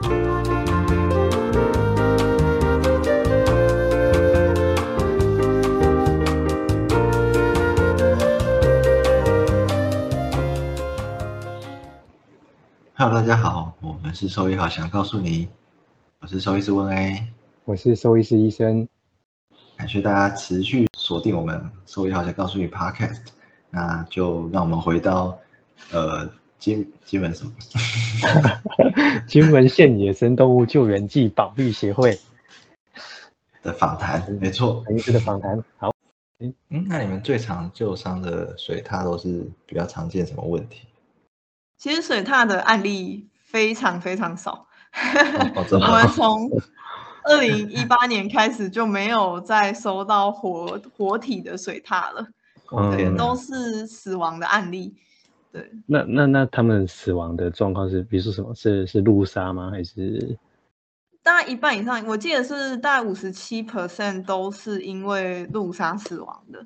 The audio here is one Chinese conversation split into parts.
Hello，大家好，我们是兽医好想告诉你，我是兽医师温 A，我是兽医师医生，感谢大家持续锁定我们兽医好想告诉你 Podcast，那就让我们回到呃金金门什么？金门县野生动物救援暨保育协会的访谈，没错，陈医师的访谈。好，嗯，那你们最常救伤的水獭都是比较常见什么问题？其实水獭的案例非常非常少，哦我们从二零一八年开始就没有再收到活活体的水獭了，对，嗯，都是死亡的案例。对，那那那他们死亡的状况是，比如说什么？是是路杀吗？还是大概一半以上，我记得是大概五十七 percent 都是因为路杀死亡的。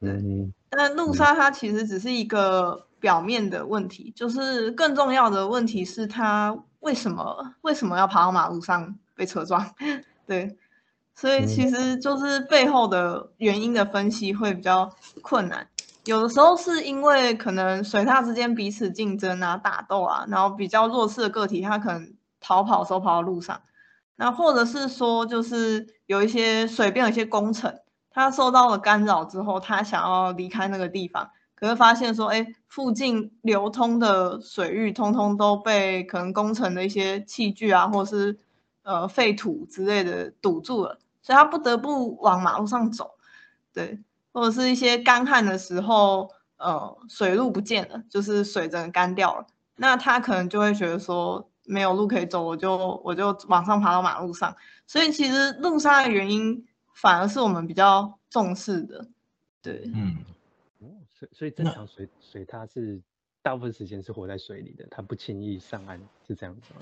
嗯但路杀它其实只是一个表面的问题，就是更重要的问题是它为什么为什么要爬到马路上被车撞？对，所以其实就是背后的原因的分析会比较困难。有的时候是因为可能水獭之间彼此竞争啊、打斗啊，然后比较弱势的个体它可能逃跑时候跑到路上，那或者是说就是有一些水边有一些工程。他受到了干扰之后，他想要离开那个地方，可是发现说，哎，附近流通的水域通通都被可能工程的一些器具啊，或是呃废土之类的堵住了，所以他不得不往马路上走，对，或者是一些干旱的时候，呃，水路不见了，就是水整个干掉了，那他可能就会觉得说没有路可以走，我就我就往上爬到马路上，所以其实路杀的原因。反而是我们比较重视的，对，嗯，哦，所以所以正常水水它是大部分时间是活在水里的，它不轻易上岸，是这样子吗？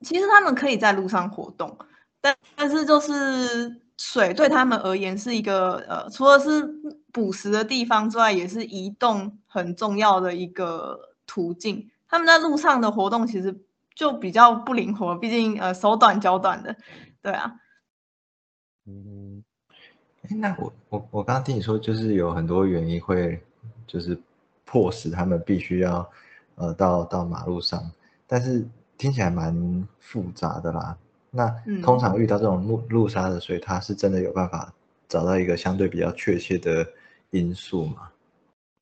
其实他们可以在路上活动，但但是就是水对他们而言是一个呃，除了是捕食的地方之外，也是移动很重要的一个途径。他们在路上的活动其实就比较不灵活，毕竟呃手短脚短的，对啊。嗯，那我我我刚刚听你说，就是有很多原因会，就是迫使他们必须要，呃，到到马路上，但是听起来蛮复杂的啦。那通常遇到这种路路杀的水，它是真的有办法找到一个相对比较确切的因素吗？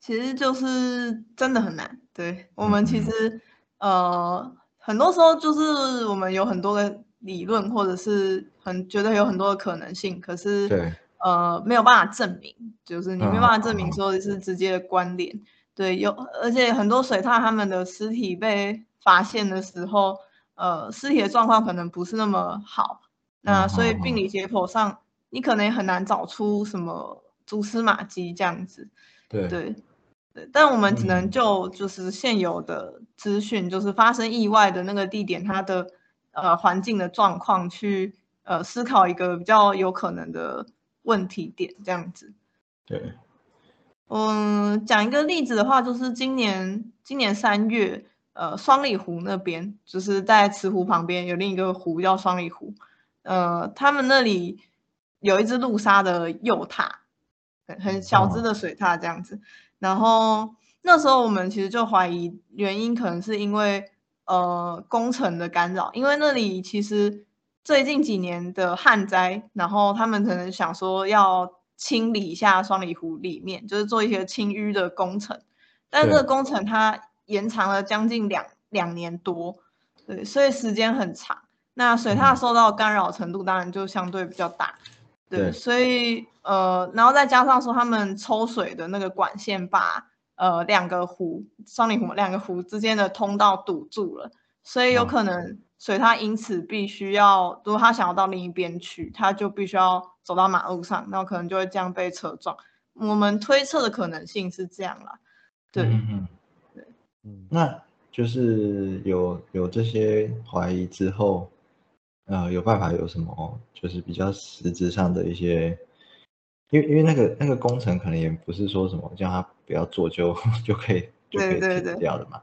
其实就是真的很难。对我们其实呃，很多时候就是我们有很多的。理论或者是很觉得有很多的可能性，可是对呃没有办法证明，就是你没办法证明说是直接的关联。对，有而且很多水獭他们的尸体被发现的时候，呃，尸体的状况可能不是那么好，那所以病理解剖上你可能也很难找出什么蛛丝马迹这样子。对对对，但我们只能就就是现有的资讯，就是发生意外的那个地点它的。呃，环境的状况去呃思考一个比较有可能的问题点，这样子。对，嗯，讲一个例子的话，就是今年今年三月，呃，双里湖那边，就是在慈湖旁边有另一个湖叫双里湖，呃，他们那里有一只路杀的幼獭，很小只的水獭这样子。然后那时候我们其实就怀疑原因，可能是因为。呃，工程的干扰，因为那里其实最近几年的旱灾，然后他们可能想说要清理一下双里湖里面，就是做一些清淤的工程，但这个工程它延长了将近两两年多，对，所以时间很长。那水獭受到干扰程度当然就相对比较大，对，所以呃，然后再加上说他们抽水的那个管线把。呃，两个湖，双林湖两个湖之间的通道堵住了，所以有可能水獭因此必须要，如果他想要到另一边去，他就必须要走到马路上，那可能就会这样被车撞。我们推测的可能性是这样了，对，嗯对，嗯，那就是有有这些怀疑之后，呃，有办法有什么，就是比较实质上的一些。因为因为那个那个工程可能也不是说什么叫他不要做就 就可以就可以停掉的嘛。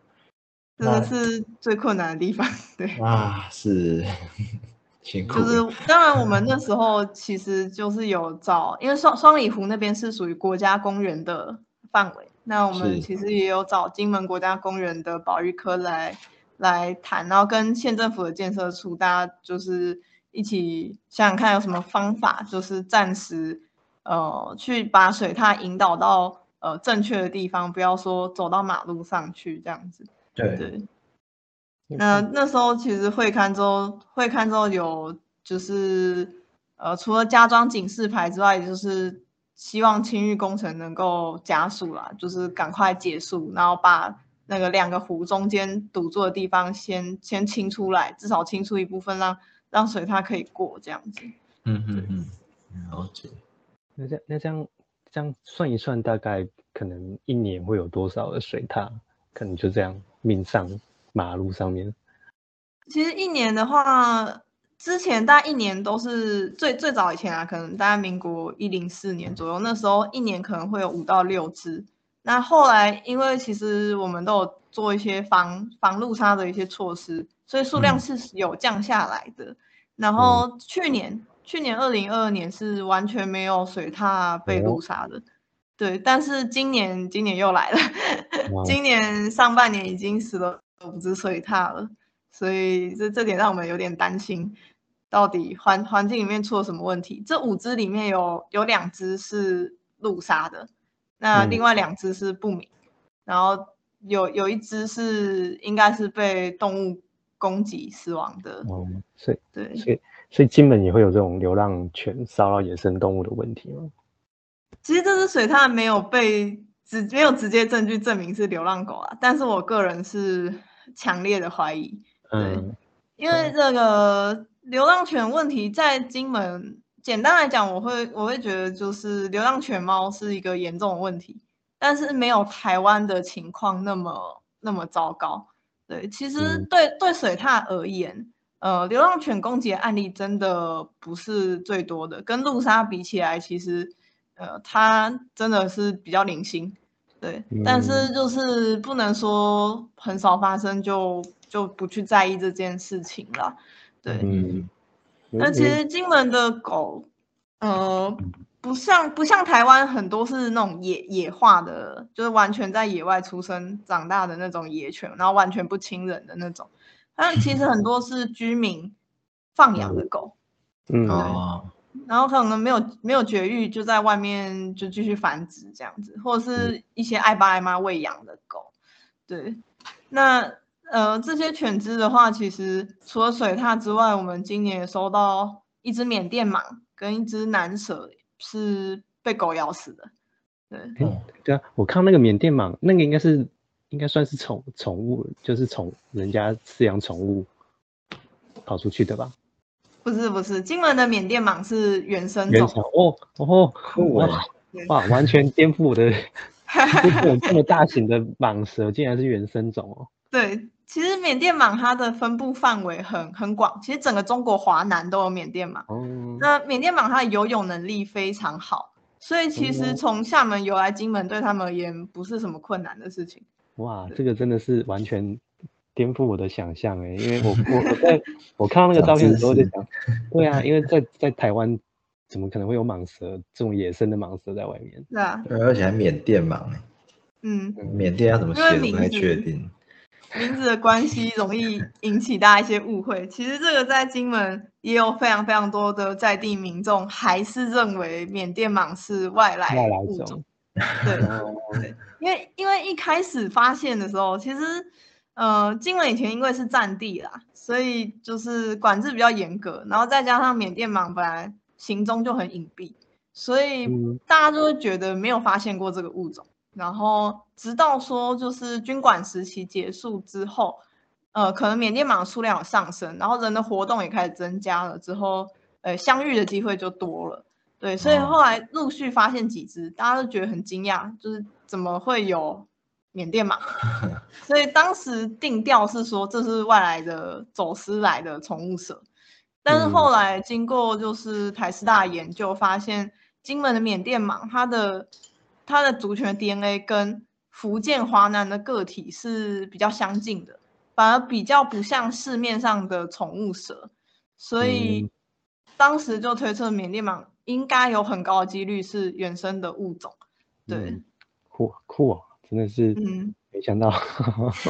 这个是最困难的地方。对啊，是 辛苦。就是当然，我们那时候其实就是有找，因为双双里湖那边是属于国家公园的范围，那我们其实也有找金门国家公园的保育科来来谈，然后跟县政府的建设处，大家就是一起想想看有什么方法，就是暂时呃去把水獭引导到呃正确的地方，不要说走到马路上去这样子。对。对，那那时候其实会看之后，会看之后有就是呃，除了加装警示牌之外，也就是希望清淤工程能够加速啦，就是赶快结束，然后把那个两个湖中间堵住的地方先先清出来，至少清出一部分，让让水它可以过这样子。嗯嗯嗯，了解。那这那这样这样算一算，大概可能一年会有多少的水塔？可能就这样。命上马路上面，其实一年的话，之前大概一年都是最最早以前啊，可能大概民国一零四年左右，那时候一年可能会有五到六只。那后来因为其实我们都有做一些防防路杀的一些措施，所以数量是有降下来的。然后去年去年二零二二年是完全没有水獭被路杀的。对，但是今年今年又来了，今年上半年已经死了五只水獭了，所以这这点让我们有点担心，到底环环境里面出了什么问题？这五只里面有有两只是路杀的，那另外两只是不明，然后有有一只是应该是被动物攻击死亡的。哦，所以对，所以所以金门也会有这种流浪犬骚扰野生动物的问题吗？其实这只水獭没有被直没有直接证据证明是流浪狗啊，但是我个人是强烈的怀疑，对，因为这个流浪犬问题在金门，简单来讲，我会我会觉得就是流浪犬猫是一个严重的问题，但是没有台湾的情况那么那么糟糕，对，其实对对水獭而言，呃，流浪犬攻击的案例真的不是最多的，跟路杀比起来，其实。呃，它真的是比较零星，对，但是就是不能说很少发生就就不去在意这件事情了，对。嗯。那其实金门的狗，呃，不像不像台湾很多是那种野野化的，就是完全在野外出生长大的那种野犬，然后完全不亲人的那种，但其实很多是居民放养的狗，嗯哦。然后可能没有没有绝育，就在外面就继续繁殖这样子，或者是一些爱爸爱妈喂养的狗。对，那呃这些犬只的话，其实除了水獭之外，我们今年也收到一只缅甸蟒跟一只南蛇是被狗咬死的。对，对啊，我看那个缅甸蟒，那个应该是应该算是宠宠物，就是宠人家饲养宠物跑出去的吧。不是不是，金门的缅甸蟒是原生种哦哦哇哇，完全颠覆我的，这么大型的蟒蛇竟然是原生种哦。对，其实缅甸蟒它的分布范围很很广，其实整个中国华南都有缅甸蟒。哦。那缅甸蟒它的游泳能力非常好，所以其实从厦门游来金门对他们而言不是什么困难的事情。哇，这个真的是完全。颠覆我的想象哎，因为我我 我在我看到那个照片的时候就想，对啊，因为在在台湾怎么可能会有蟒蛇这种野生的蟒蛇在外面？是啊，而且还缅甸蟒嗯，缅甸要怎么写不太确定。名字的关系容易引起大家一些误会。其实这个在金门也有非常非常多的在地民众还是认为缅甸蟒是外来物种。对对，因为因为一开始发现的时候，其实。呃，金门以前因为是战地啦，所以就是管制比较严格，然后再加上缅甸蟒本来行踪就很隐蔽，所以大家就会觉得没有发现过这个物种。然后直到说就是军管时期结束之后，呃，可能缅甸蟒数量有上升，然后人的活动也开始增加了之后，呃，相遇的机会就多了。对，所以后来陆续发现几只，大家都觉得很惊讶，就是怎么会有？缅甸蟒，所以当时定调是说这是外来的走私来的宠物蛇，但是后来经过就是台师大研究发现，金门的缅甸蟒它的它的族群 DNA 跟福建华南的个体是比较相近的，反而比较不像市面上的宠物蛇，所以嗯当时就推测缅甸蟒应该有很高的几率是原生的物种。对，嗯酷酷哦，真的是嗯，没想到，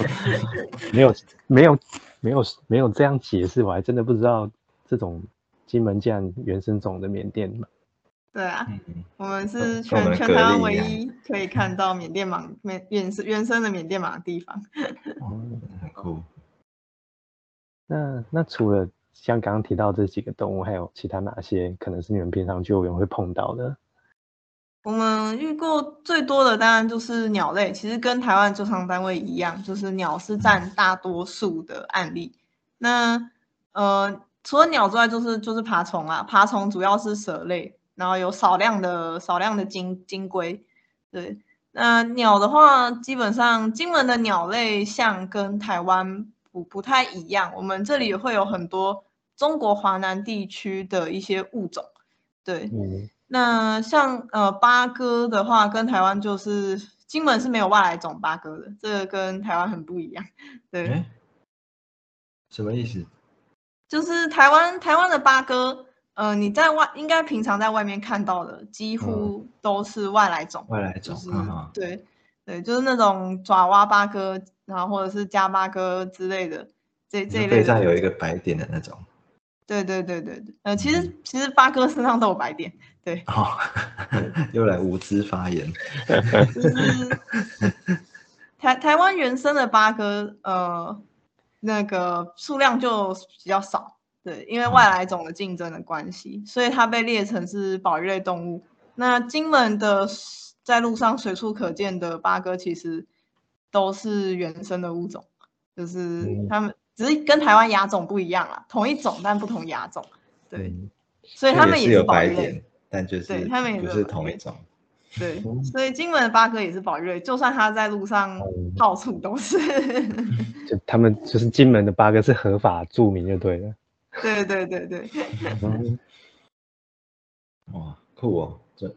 没有没有没有没有这样解释，我还真的不知道这种金门酱原生种的缅甸蟒。对啊，嗯，我们是全们全台湾唯一可以看到缅甸蟒缅原生原生的缅甸蟒的地方。哦很酷。那那除了像刚刚提到这几个动物，还有其他哪些可能是你们平常救援会碰到的？我们遇过最多的当然就是鸟类，其实跟台湾救伤单位一样，就是鸟是占大多数的案例。那呃，除了鸟之外，就是就是爬虫啊，爬虫主要是蛇类，然后有少量的少量的金金龟。对，那鸟的话，基本上金门的鸟类像跟台湾不不太一样，我们这里也会有很多中国华南地区的一些物种。对，嗯那像呃八哥的话，跟台湾就是金门是没有外来种八哥的，这个跟台湾很不一样。对，哎，什么意思？就是台湾台湾的八哥，呃，你在外应该平常在外面看到的，几乎都是外来种，外来种，对对，就是那种爪哇八哥，然后或者是加八哥之类的，这这一类背上。有一个白点的那种。对对对对对，呃，其实其实八哥身上都有白点，对，哦，又来无知发言。就是台台湾原生的八哥，呃，那个数量就比较少，对，因为外来种的竞争的关系，所以它被列成是保育类动物。那金门的在路上随处可见的八哥，其实都是原生的物种，就是嗯它们只是跟台湾亚种不一样啦，同一种但不同亚种，对，嗯所以它们也是有保育类白点。，但就是对他们也不是同一种。对嗯，所以金门的八哥也是保育类，就算它在路上嗯到处都是。就他们就是金门的八哥是合法著名就对了。对对对对，嗯 哇，酷哦！这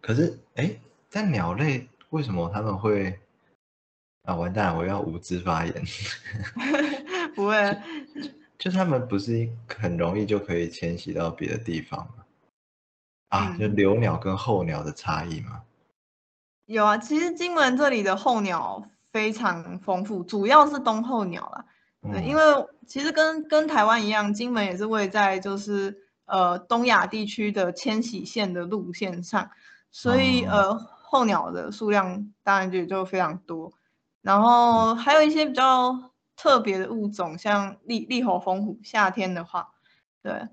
可是哎，在鸟类为什么他们会啊？完蛋了，我要无知发言。不会，就他们不是很容易就可以迁徙到别的地方吗？啊，就嗯留鸟跟候鸟的差异吗？有啊。其实金门这里的候鸟非常丰富，主要是冬候鸟啦。对，因嗯为其实跟跟台湾一样，金门也是位在就是呃东亚地区的迁徙线的路线上，所以、哦呃候鸟的数量当然就就非常多。然后还有一些比较特别的物种，像利利猴蜂虎，夏天的话，对，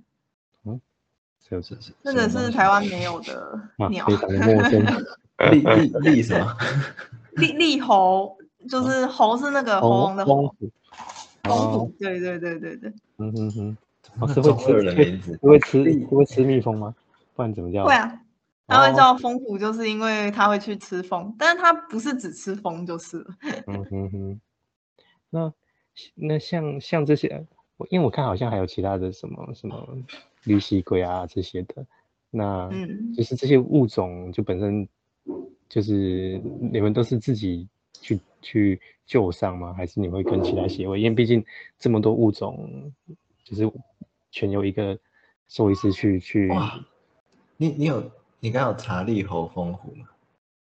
是是是，这个是台湾没有的，鸟。非常的陌生。立立立什么？立立猴就是猴是那个喉咙的猴，风虎。蜂哦虎，，对对对对对，嗯哼哼，哦，那是会吃名字。会吃会吃蜜蜂吗？不然怎么叫？会啊，它会哦叫蜂虎，就是因为它会去吃蜂，但是它不是只吃蜂就是了。嗯哼哼，那那像像这些，我因为我看好像还有其他的什么什么绿蜥龟啊这些的，那嗯，就是这些物种就本身就是你们都是自己去去救上吗？还是你会跟其他协会？因为毕竟这么多物种，就是全由一个兽医师去去哇，你你有你刚有查立猴蜂虎吗？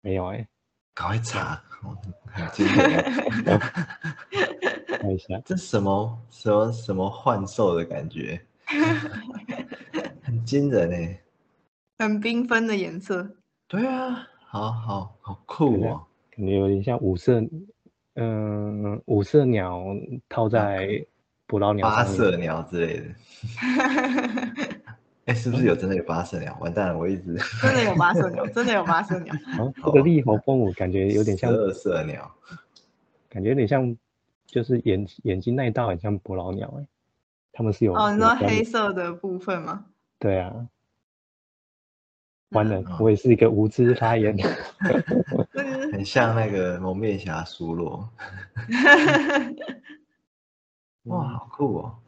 没有哎、赶快查，哦 很惊人。看一下，这什么什么什么幻兽的感觉，很惊人哎。很缤纷的颜色。对啊，好好好酷哦。感觉有点像五色，嗯、五色鸟套在捕捞鸟八。色鸟之类的。哎，是不是有真的有八色鸟？完蛋了，我一直 真的有八色鸟，真的有八色鸟。哦，这个立猴蜂虎感觉有点像十，二色鸟。感觉有点像，就是眼眼睛那一道很像捕捞鸟哎，他们是有哦，你说黑色的部分吗？对啊，完了嗯，我也是一个无知发言。这 个很像那个蒙面侠苏洛。哇，好酷哦！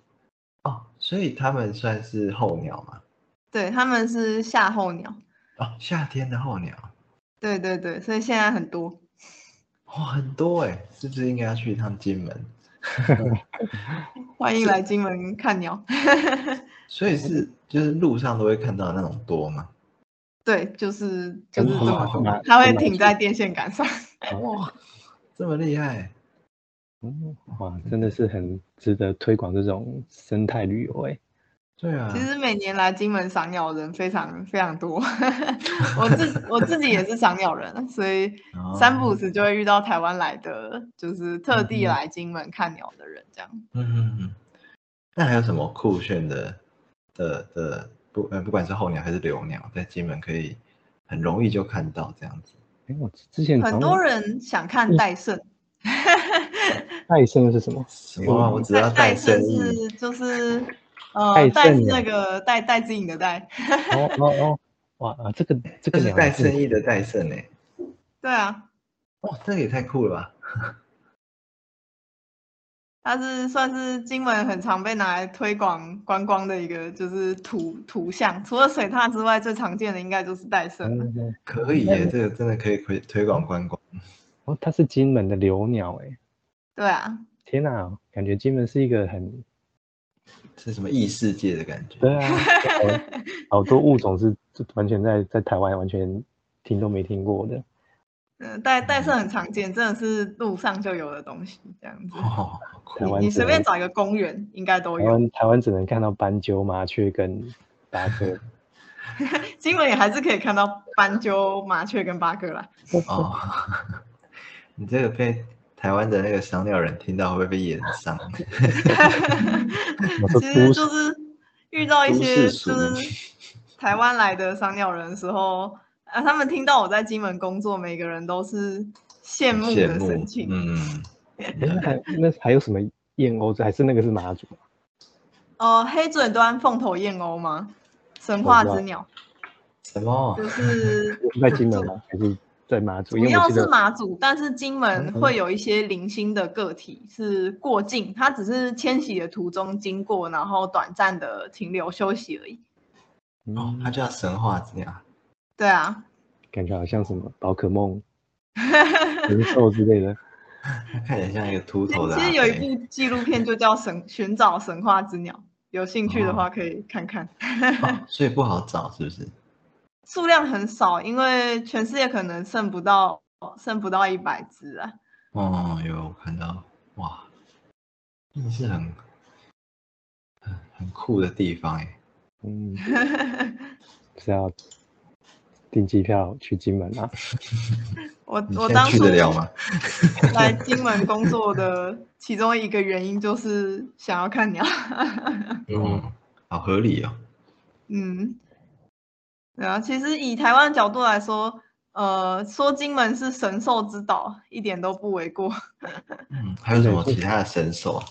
哦，所以他们算是候鸟嘛？对，他们是夏候鸟。哦，夏天的候鸟。对对对，所以现在很多。哇，很多哎，是不是应该要去一趟金门？欢迎来金门看鸟。所以是就是路上都会看到那种多吗？对，就是就是这么它会那停在电线杆上。哇，这么厉害！嗯，哇，真的是很值得推广这种生态旅游哎。对啊其，实每年来金门赏鸟的人非常非常多，我自 我自己也是赏鸟人，所以哦三不五时就会遇到台湾来的，就是特地来金门看鸟的人这样。嗯嗯嗯。那还有什么酷炫的的的不呃，不管是候鸟还是留鸟，在金门可以很容易就看到这样子。哎，我之前很多人想看戴胜，戴胜又是什么？什么啊？我只要带戴胜。是就是呃戴那个戴戴之颖的戴，哦哦哦，哇啊，这个这个是鸟是带生意的戴胜哎，对啊，哇，这个也太酷了吧！它是算是金门很常被拿来推广观光的一个就是图图像，除了水獭之外，最常见的应该就是戴胜了。嗯嗯可以耶，这个真的可以推推广观光。哦，它是金门的留鸟哎，对啊，天哪，感觉金门是一个很是什么异世界的感觉？对啊，好好多物种是完全在在台湾完全听都没听过的。嗯，戴戴是很常见，真的是路上就有的东西，这样子。哦，台湾你随便找一个公园，应该都有。台湾台湾只能看到斑鸠、麻雀跟八哥。新闻也还是可以看到斑鸠、麻雀跟八哥啦。哦，你这个被台湾的那个赏鸟人听到，会不会被演上？其实就是遇到一些就是台湾来的赏鸟人的时候，啊，他们听到我在金门工作，每个人都是羡慕的神，情。嗯，那还那还有什么燕鸥？还是那个是马祖？哦、黑嘴端凤头燕鸥吗？神话之鸟，什么？就是是 在金门吗？还是在马祖？主要是马祖，但是金门会有一些零星的个体是过境，它只是迁徙的途中经过，然后短暂的停留休息而已。哦，它叫神话之鸟。对啊，感觉好像什么宝可梦、神兽之类的。看起来像一个秃头的。其实有一部纪录片就叫《神寻找神话之鸟》，有兴趣的话可以看看。哦，所以不好找，是不是？数量很少，因为全世界可能剩不到剩不到一百只啊。哦，有看到，哇，真的是很很很酷的地方哎。嗯，是要订机票去金门啊？我我当初去得了吗？来金门工作的其中一个原因就是想要看鸟。嗯，好合理哦。嗯，对啊，其实以台湾角度来说，呃，说金门是神兽之岛，一点都不为过。嗯，还有什么其他的神兽啊？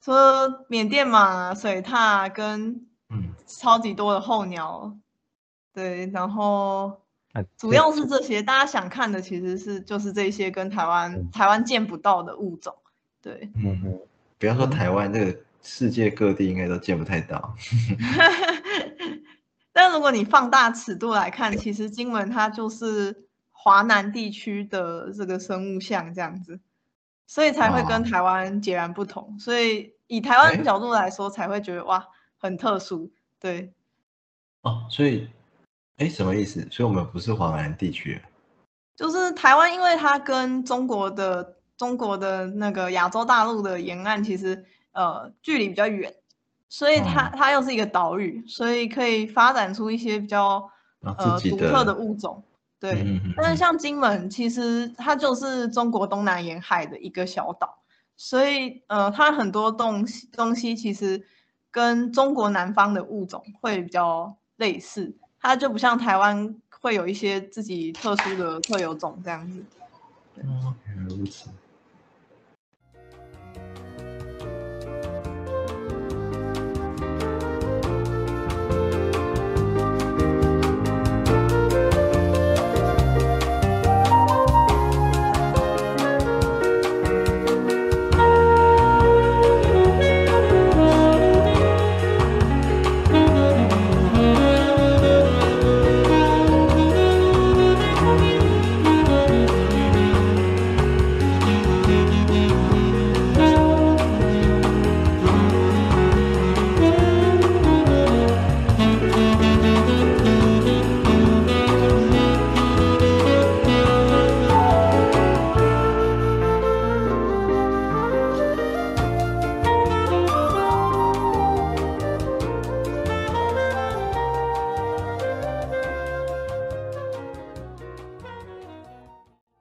除了缅甸马、水獭跟嗯，超级多的候鸟，对，然后啊，主要是这些，大家想看的其实是就是这些跟台湾、嗯台湾见不到的物种，对，嗯嗯，不要说台湾，这个世界各地应该都见不太到。但如果你放大尺度来看，其实金门它就是华南地区的这个生物像这样子，所以才会跟哦台湾截然不同。所以以台湾哎角度来说，才会觉得哇很特殊。对，哦，所以，哎，什么意思？所以我们不是华南地区。就是台湾，因为它跟中国的中国的那个亚洲大陆的沿岸其实呃距离比较远，所以它、嗯它又是一个岛屿，所以可以发展出一些比较呃独特的物种。对，嗯嗯嗯但是像金门，其实它就是中国东南沿海的一个小岛，所以呃，它很多东西东西其实跟中国南方的物种会比较类似，它就不像台湾会有一些自己特殊的特有种这样子。嗯，如此。